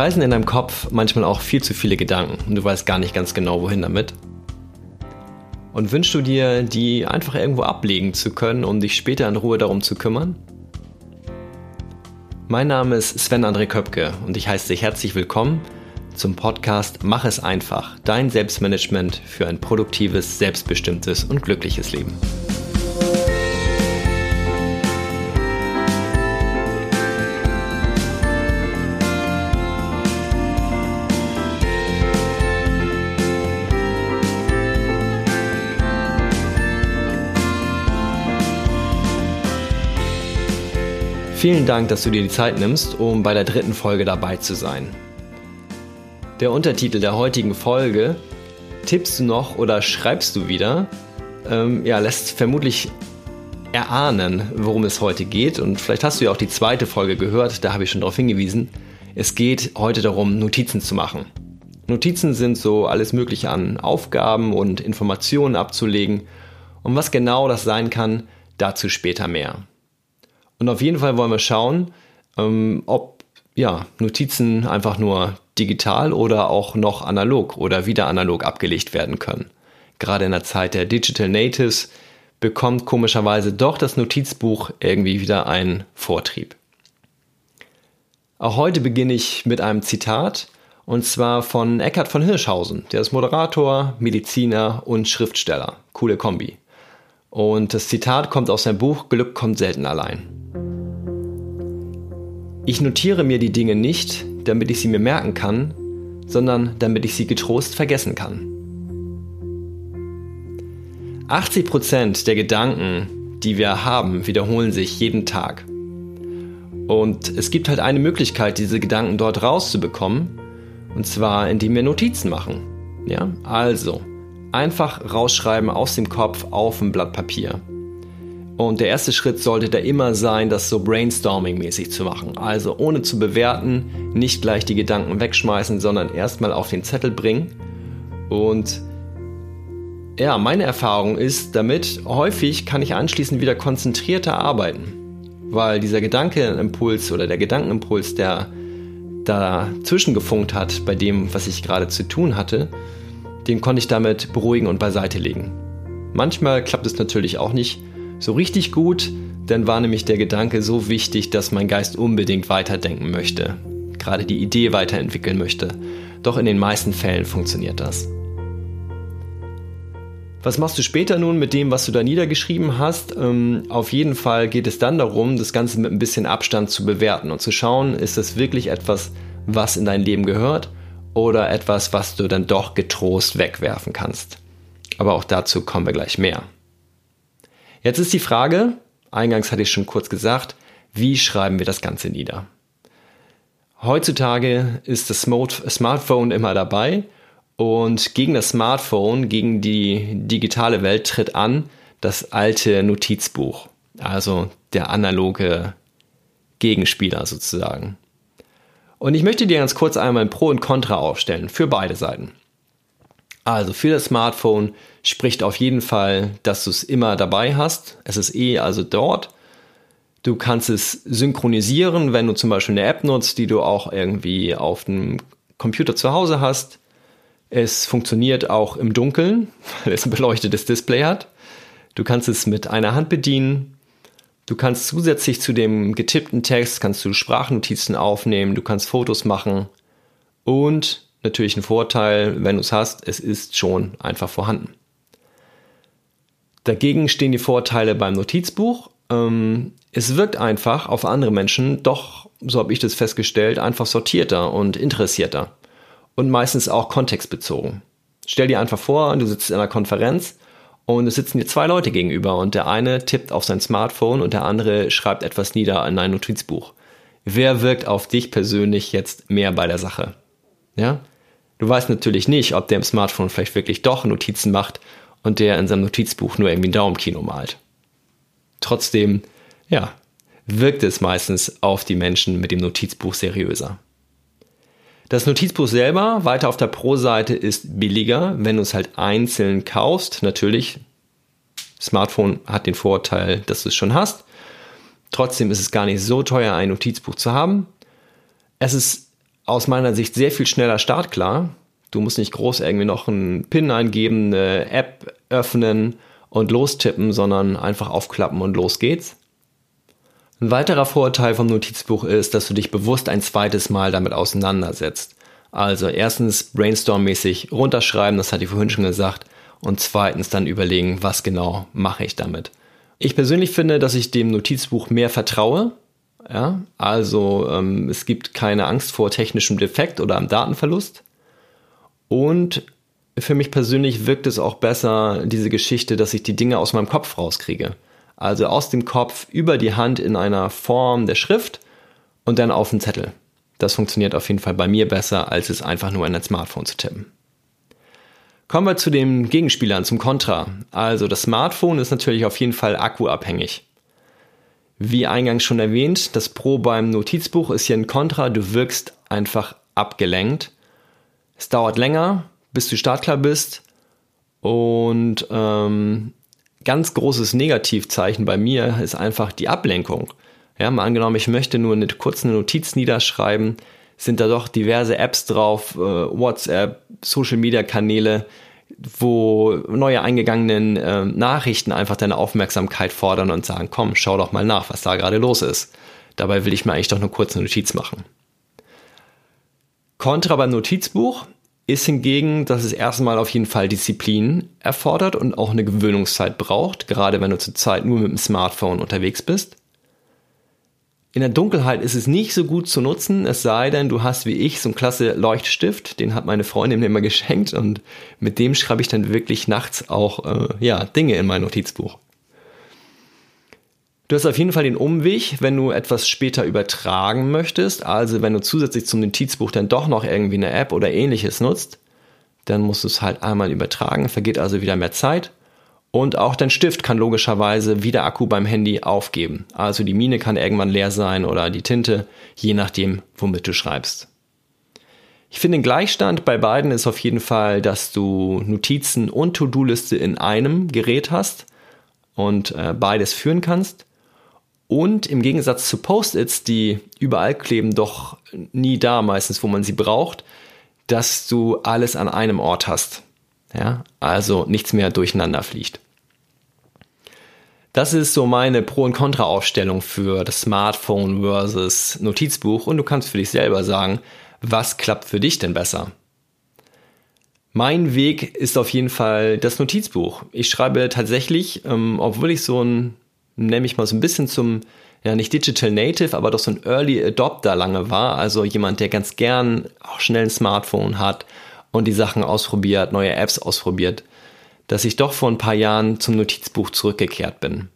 Kreisen in deinem Kopf manchmal auch viel zu viele Gedanken und du weißt gar nicht ganz genau, wohin damit? Und wünschst du dir, die einfach irgendwo ablegen zu können, um dich später in Ruhe darum zu kümmern? Mein Name ist Sven André Köpke und ich heiße dich herzlich willkommen zum Podcast Mach es einfach, dein Selbstmanagement für ein produktives, selbstbestimmtes und glückliches Leben. Vielen Dank, dass du dir die Zeit nimmst, um bei der dritten Folge dabei zu sein. Der Untertitel der heutigen Folge, tippst du noch oder schreibst du wieder, ähm, ja, lässt vermutlich erahnen, worum es heute geht. Und vielleicht hast du ja auch die zweite Folge gehört, da habe ich schon darauf hingewiesen. Es geht heute darum, Notizen zu machen. Notizen sind so alles Mögliche an Aufgaben und Informationen abzulegen. Und was genau das sein kann, dazu später mehr. Und auf jeden Fall wollen wir schauen, ähm, ob ja, Notizen einfach nur digital oder auch noch analog oder wieder analog abgelegt werden können. Gerade in der Zeit der Digital Natives bekommt komischerweise doch das Notizbuch irgendwie wieder einen Vortrieb. Auch heute beginne ich mit einem Zitat und zwar von Eckhard von Hirschhausen. Der ist Moderator, Mediziner und Schriftsteller. Coole Kombi. Und das Zitat kommt aus seinem Buch Glück kommt selten allein. Ich notiere mir die Dinge nicht, damit ich sie mir merken kann, sondern damit ich sie getrost vergessen kann. 80% der Gedanken, die wir haben, wiederholen sich jeden Tag. Und es gibt halt eine Möglichkeit, diese Gedanken dort rauszubekommen, und zwar indem wir Notizen machen. Ja, also einfach rausschreiben aus dem Kopf auf ein Blatt Papier. Und der erste Schritt sollte da immer sein, das so brainstorming-mäßig zu machen. Also ohne zu bewerten, nicht gleich die Gedanken wegschmeißen, sondern erstmal auf den Zettel bringen. Und ja, meine Erfahrung ist damit, häufig kann ich anschließend wieder konzentrierter arbeiten. Weil dieser Gedankenimpuls oder der Gedankenimpuls, der dazwischen gefunkt hat bei dem, was ich gerade zu tun hatte, den konnte ich damit beruhigen und beiseite legen. Manchmal klappt es natürlich auch nicht so richtig gut, dann war nämlich der Gedanke so wichtig, dass mein Geist unbedingt weiterdenken möchte, gerade die Idee weiterentwickeln möchte. Doch in den meisten Fällen funktioniert das. Was machst du später nun mit dem, was du da niedergeschrieben hast? Ähm, auf jeden Fall geht es dann darum, das Ganze mit ein bisschen Abstand zu bewerten und zu schauen, ist das wirklich etwas, was in dein Leben gehört oder etwas, was du dann doch getrost wegwerfen kannst. Aber auch dazu kommen wir gleich mehr. Jetzt ist die Frage, eingangs hatte ich schon kurz gesagt, wie schreiben wir das Ganze nieder? Heutzutage ist das Smartphone immer dabei und gegen das Smartphone, gegen die digitale Welt tritt an das alte Notizbuch, also der analoge Gegenspieler sozusagen. Und ich möchte dir ganz kurz einmal ein Pro und Contra aufstellen für beide Seiten. Also für das Smartphone spricht auf jeden Fall, dass du es immer dabei hast. Es ist eh also dort. Du kannst es synchronisieren, wenn du zum Beispiel eine App nutzt, die du auch irgendwie auf dem Computer zu Hause hast. Es funktioniert auch im Dunkeln, weil es ein beleuchtetes Display hat. Du kannst es mit einer Hand bedienen. Du kannst zusätzlich zu dem getippten Text kannst du Sprachnotizen aufnehmen, du kannst Fotos machen und natürlich ein Vorteil, wenn du es hast, es ist schon einfach vorhanden. Dagegen stehen die Vorteile beim Notizbuch. Ähm, es wirkt einfach auf andere Menschen doch, so habe ich das festgestellt, einfach sortierter und interessierter. Und meistens auch kontextbezogen. Stell dir einfach vor, du sitzt in einer Konferenz und es sitzen dir zwei Leute gegenüber und der eine tippt auf sein Smartphone und der andere schreibt etwas nieder in ein Notizbuch. Wer wirkt auf dich persönlich jetzt mehr bei der Sache? Ja? Du weißt natürlich nicht, ob der im Smartphone vielleicht wirklich doch Notizen macht und der in seinem Notizbuch nur irgendwie ein Daumenkino malt. Trotzdem, ja, wirkt es meistens auf die Menschen mit dem Notizbuch seriöser. Das Notizbuch selber, weiter auf der Pro-Seite, ist billiger, wenn du es halt einzeln kaufst. Natürlich, Smartphone hat den Vorteil, dass du es schon hast. Trotzdem ist es gar nicht so teuer, ein Notizbuch zu haben. Es ist aus meiner Sicht sehr viel schneller startklar. Du musst nicht groß irgendwie noch einen PIN eingeben, eine App öffnen und lostippen, sondern einfach aufklappen und los geht's. Ein weiterer Vorteil vom Notizbuch ist, dass du dich bewusst ein zweites Mal damit auseinandersetzt. Also erstens brainstormmäßig runterschreiben, das hatte ich vorhin schon gesagt, und zweitens dann überlegen, was genau mache ich damit. Ich persönlich finde, dass ich dem Notizbuch mehr vertraue. Ja, also ähm, es gibt keine Angst vor technischem Defekt oder am Datenverlust. Und für mich persönlich wirkt es auch besser, diese Geschichte, dass ich die Dinge aus meinem Kopf rauskriege. Also aus dem Kopf über die Hand in einer Form der Schrift und dann auf den Zettel. Das funktioniert auf jeden Fall bei mir besser, als es einfach nur in ein Smartphone zu tippen. Kommen wir zu den Gegenspielern, zum Kontra. Also das Smartphone ist natürlich auf jeden Fall akkuabhängig. Wie eingangs schon erwähnt, das Pro beim Notizbuch ist hier ein Kontra, du wirkst einfach abgelenkt. Es dauert länger, bis du startklar bist. Und ähm, ganz großes Negativzeichen bei mir ist einfach die Ablenkung. Ja, mal angenommen, ich möchte nur eine kurze Notiz niederschreiben, sind da doch diverse Apps drauf, äh, WhatsApp, Social Media Kanäle, wo neue eingegangenen äh, Nachrichten einfach deine Aufmerksamkeit fordern und sagen, komm, schau doch mal nach, was da gerade los ist. Dabei will ich mir eigentlich doch eine Notiz machen. Kontra beim Notizbuch ist hingegen, dass es erstmal auf jeden Fall Disziplin erfordert und auch eine Gewöhnungszeit braucht, gerade wenn du zurzeit nur mit dem Smartphone unterwegs bist. In der Dunkelheit ist es nicht so gut zu nutzen, es sei denn, du hast wie ich so einen klasse Leuchtstift, den hat meine Freundin mir immer geschenkt und mit dem schreibe ich dann wirklich nachts auch äh, ja, Dinge in mein Notizbuch. Du hast auf jeden Fall den Umweg, wenn du etwas später übertragen möchtest. Also wenn du zusätzlich zum Notizbuch dann doch noch irgendwie eine App oder ähnliches nutzt, dann musst du es halt einmal übertragen, vergeht also wieder mehr Zeit. Und auch dein Stift kann logischerweise wieder Akku beim Handy aufgeben. Also die Mine kann irgendwann leer sein oder die Tinte, je nachdem, womit du schreibst. Ich finde den Gleichstand bei beiden ist auf jeden Fall, dass du Notizen und To-Do-Liste in einem Gerät hast und äh, beides führen kannst. Und im Gegensatz zu Post-its, die überall kleben, doch nie da meistens, wo man sie braucht, dass du alles an einem Ort hast. Ja, also nichts mehr durcheinander fliegt. Das ist so meine Pro- und Kontra-Aufstellung für das Smartphone versus Notizbuch und du kannst für dich selber sagen, was klappt für dich denn besser? Mein Weg ist auf jeden Fall das Notizbuch. Ich schreibe tatsächlich, ähm, obwohl ich so ein nenne ich mal so ein bisschen zum, ja nicht Digital Native, aber doch so ein Early Adopter lange war. Also jemand, der ganz gern auch schnell ein Smartphone hat und die Sachen ausprobiert, neue Apps ausprobiert, dass ich doch vor ein paar Jahren zum Notizbuch zurückgekehrt bin.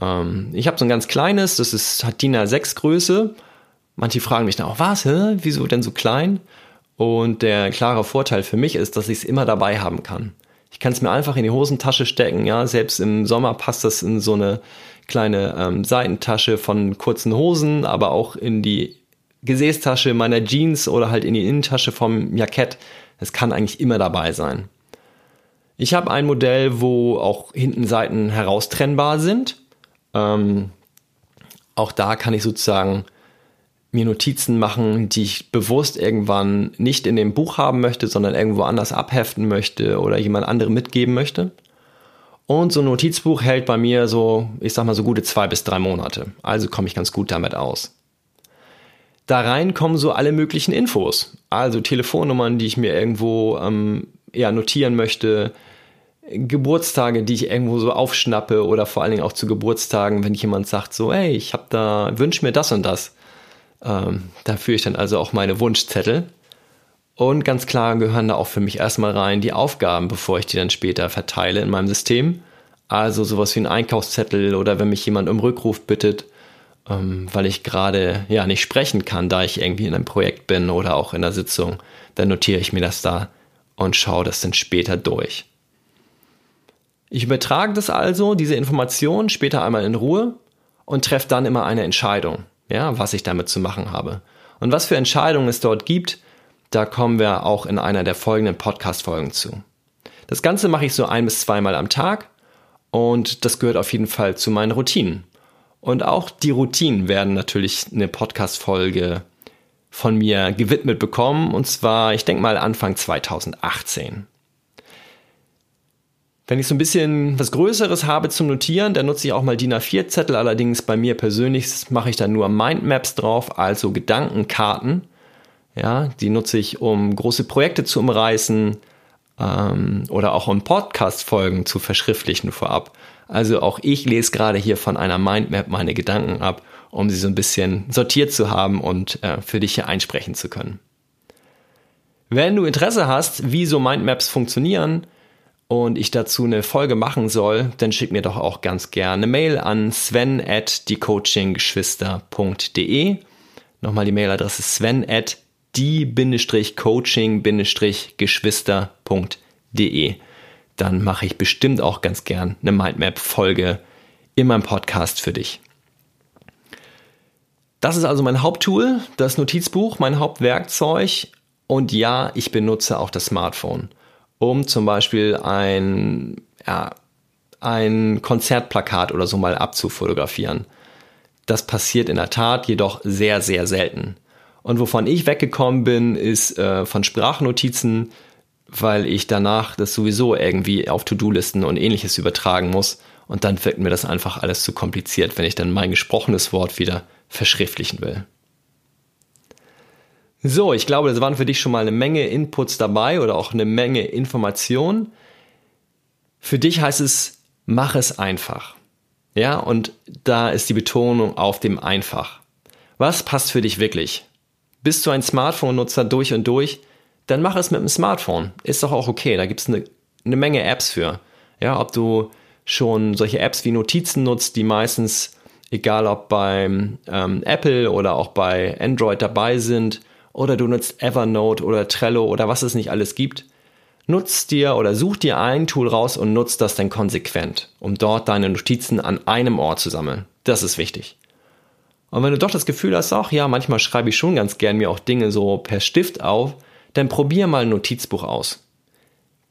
Ähm, ich habe so ein ganz kleines, das ist, hat DIN A6 Größe. Manche fragen mich dann auch, was, hä? wieso denn so klein? Und der klare Vorteil für mich ist, dass ich es immer dabei haben kann. Ich kann es mir einfach in die Hosentasche stecken, ja. Selbst im Sommer passt das in so eine kleine ähm, Seitentasche von kurzen Hosen, aber auch in die Gesäßtasche meiner Jeans oder halt in die Innentasche vom Jackett. Es kann eigentlich immer dabei sein. Ich habe ein Modell, wo auch hinten Seiten heraustrennbar sind. Ähm, auch da kann ich sozusagen mir Notizen machen, die ich bewusst irgendwann nicht in dem Buch haben möchte, sondern irgendwo anders abheften möchte oder jemand anderem mitgeben möchte. Und so ein Notizbuch hält bei mir so, ich sag mal so gute zwei bis drei Monate. Also komme ich ganz gut damit aus. Da rein kommen so alle möglichen Infos. Also Telefonnummern, die ich mir irgendwo ähm, ja, notieren möchte, Geburtstage, die ich irgendwo so aufschnappe oder vor allen Dingen auch zu Geburtstagen, wenn jemand sagt so, hey, ich habe da, wünsch mir das und das ähm, da führe ich dann also auch meine Wunschzettel. Und ganz klar gehören da auch für mich erstmal rein die Aufgaben, bevor ich die dann später verteile in meinem System. Also sowas wie ein Einkaufszettel oder wenn mich jemand um Rückruf bittet, ähm, weil ich gerade ja nicht sprechen kann, da ich irgendwie in einem Projekt bin oder auch in der Sitzung, dann notiere ich mir das da und schaue das dann später durch. Ich übertrage das also, diese Information, später einmal in Ruhe und treffe dann immer eine Entscheidung ja, was ich damit zu machen habe. Und was für Entscheidungen es dort gibt, da kommen wir auch in einer der folgenden Podcast-Folgen zu. Das Ganze mache ich so ein bis zweimal am Tag und das gehört auf jeden Fall zu meinen Routinen. Und auch die Routinen werden natürlich eine Podcast-Folge von mir gewidmet bekommen, und zwar, ich denke mal, Anfang 2018. Wenn ich so ein bisschen was Größeres habe zum Notieren, dann nutze ich auch mal DIN A4-Zettel. Allerdings bei mir persönlich mache ich dann nur Mindmaps drauf, also Gedankenkarten. Ja, die nutze ich, um große Projekte zu umreißen ähm, oder auch um Podcast-Folgen zu verschriftlichen vorab. Also auch ich lese gerade hier von einer Mindmap meine Gedanken ab, um sie so ein bisschen sortiert zu haben und äh, für dich hier einsprechen zu können. Wenn du Interesse hast, wie so Mindmaps funktionieren, und ich dazu eine Folge machen soll, dann schick mir doch auch ganz gerne eine Mail an sven at diecoachinggeschwister.de. Nochmal die Mailadresse sven at die-coaching-geschwister.de. Dann mache ich bestimmt auch ganz gern eine Mindmap-Folge in meinem Podcast für dich. Das ist also mein Haupttool, das Notizbuch, mein Hauptwerkzeug. Und ja, ich benutze auch das Smartphone um zum Beispiel ein, ja, ein Konzertplakat oder so mal abzufotografieren. Das passiert in der Tat jedoch sehr, sehr selten. Und wovon ich weggekommen bin, ist äh, von Sprachnotizen, weil ich danach das sowieso irgendwie auf To-Do-Listen und ähnliches übertragen muss. Und dann wirkt mir das einfach alles zu kompliziert, wenn ich dann mein gesprochenes Wort wieder verschriftlichen will. So, ich glaube, das waren für dich schon mal eine Menge Inputs dabei oder auch eine Menge Informationen. Für dich heißt es, mach es einfach. Ja, und da ist die Betonung auf dem einfach. Was passt für dich wirklich? Bist du ein Smartphone-Nutzer durch und durch? Dann mach es mit dem Smartphone. Ist doch auch okay. Da gibt es eine, eine Menge Apps für. Ja, ob du schon solche Apps wie Notizen nutzt, die meistens, egal ob beim ähm, Apple oder auch bei Android dabei sind, oder du nutzt Evernote oder Trello oder was es nicht alles gibt. Nutz dir oder such dir ein Tool raus und nutz das dann konsequent, um dort deine Notizen an einem Ort zu sammeln. Das ist wichtig. Und wenn du doch das Gefühl hast, ach ja, manchmal schreibe ich schon ganz gern mir auch Dinge so per Stift auf, dann probier mal ein Notizbuch aus.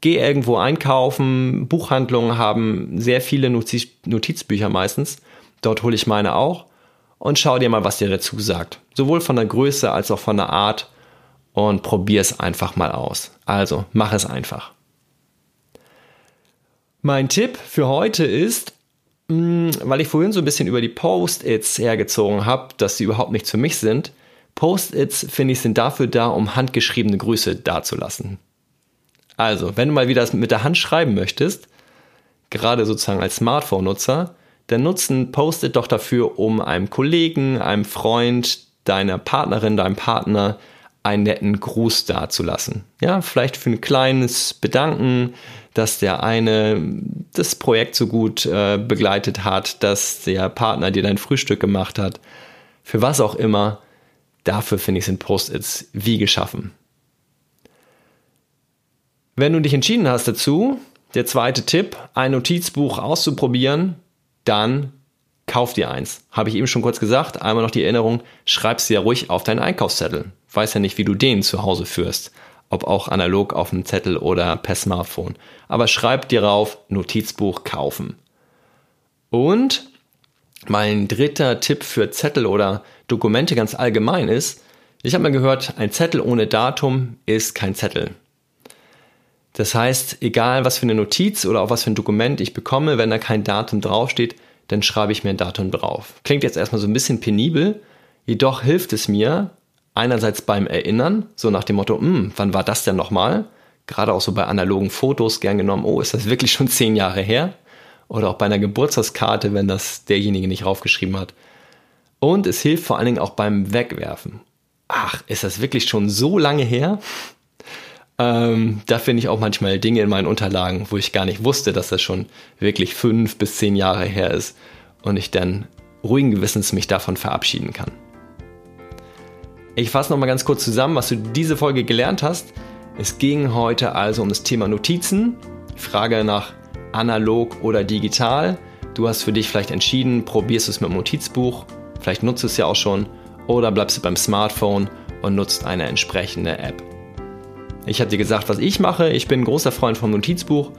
Geh irgendwo einkaufen, Buchhandlungen haben sehr viele Notiz Notizbücher meistens. Dort hole ich meine auch und schau dir mal, was dir dazu sagt. Sowohl von der Größe als auch von der Art und probier es einfach mal aus. Also, mach es einfach. Mein Tipp für heute ist, mm, weil ich vorhin so ein bisschen über die Post-its hergezogen habe, dass sie überhaupt nichts für mich sind. Post-its, finde ich, sind dafür da, um handgeschriebene Grüße dazulassen. Also, wenn du mal wieder mit der Hand schreiben möchtest, gerade sozusagen als Smartphone-Nutzer, dann nutzen Post-it doch dafür, um einem Kollegen, einem Freund, deiner Partnerin, deinem Partner einen netten Gruß dazulassen. Ja, vielleicht für ein kleines Bedanken, dass der eine das Projekt so gut äh, begleitet hat, dass der Partner dir dein Frühstück gemacht hat. Für was auch immer. Dafür finde ich sind Post-its wie geschaffen. Wenn du dich entschieden hast dazu, der zweite Tipp, ein Notizbuch auszuprobieren, dann kauf dir eins. Habe ich eben schon kurz gesagt. Einmal noch die Erinnerung, schreib sie ja ruhig auf deinen Einkaufszettel. Weiß ja nicht, wie du den zu Hause führst. Ob auch analog auf dem Zettel oder per Smartphone. Aber schreib dir rauf, Notizbuch kaufen. Und mein dritter Tipp für Zettel oder Dokumente ganz allgemein ist, ich habe mal gehört, ein Zettel ohne Datum ist kein Zettel. Das heißt, egal was für eine Notiz oder auch was für ein Dokument ich bekomme, wenn da kein Datum draufsteht, dann schreibe ich mir ein Datum drauf. Klingt jetzt erstmal so ein bisschen penibel, jedoch hilft es mir einerseits beim Erinnern, so nach dem Motto, hm, wann war das denn nochmal? Gerade auch so bei analogen Fotos gern genommen, oh, ist das wirklich schon zehn Jahre her? Oder auch bei einer Geburtstagskarte, wenn das derjenige nicht raufgeschrieben hat. Und es hilft vor allen Dingen auch beim Wegwerfen. Ach, ist das wirklich schon so lange her? Ähm, da finde ich auch manchmal Dinge in meinen Unterlagen, wo ich gar nicht wusste, dass das schon wirklich fünf bis zehn Jahre her ist und ich dann ruhigen Gewissens mich davon verabschieden kann. Ich fasse nochmal ganz kurz zusammen, was du diese Folge gelernt hast. Es ging heute also um das Thema Notizen, Frage nach analog oder digital. Du hast für dich vielleicht entschieden, probierst es mit dem Notizbuch, vielleicht nutzt es ja auch schon oder bleibst du beim Smartphone und nutzt eine entsprechende App. Ich habe dir gesagt, was ich mache. Ich bin ein großer Freund vom Notizbuch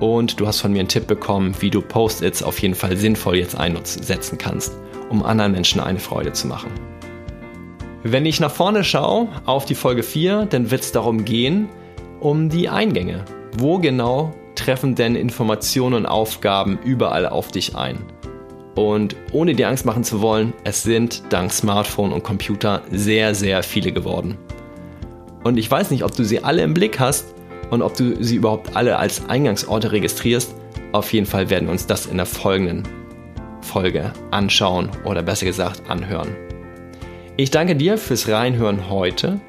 und du hast von mir einen Tipp bekommen, wie du Post-its auf jeden Fall sinnvoll jetzt einsetzen kannst, um anderen Menschen eine Freude zu machen. Wenn ich nach vorne schaue auf die Folge 4, dann wird es darum gehen, um die Eingänge. Wo genau treffen denn Informationen und Aufgaben überall auf dich ein? Und ohne dir Angst machen zu wollen, es sind dank Smartphone und Computer sehr, sehr viele geworden. Und ich weiß nicht, ob du sie alle im Blick hast und ob du sie überhaupt alle als Eingangsorte registrierst. Auf jeden Fall werden wir uns das in der folgenden Folge anschauen oder besser gesagt anhören. Ich danke dir fürs Reinhören heute,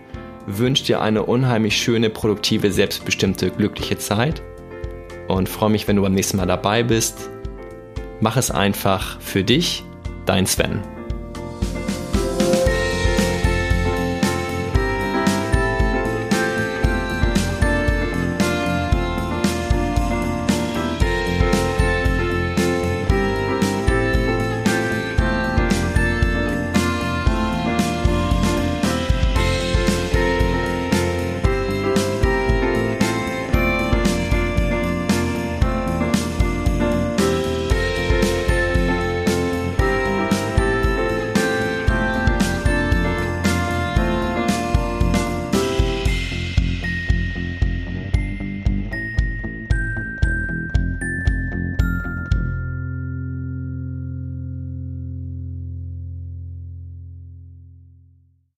wünsche dir eine unheimlich schöne, produktive, selbstbestimmte, glückliche Zeit und freue mich, wenn du beim nächsten Mal dabei bist. Mach es einfach für dich, dein Sven.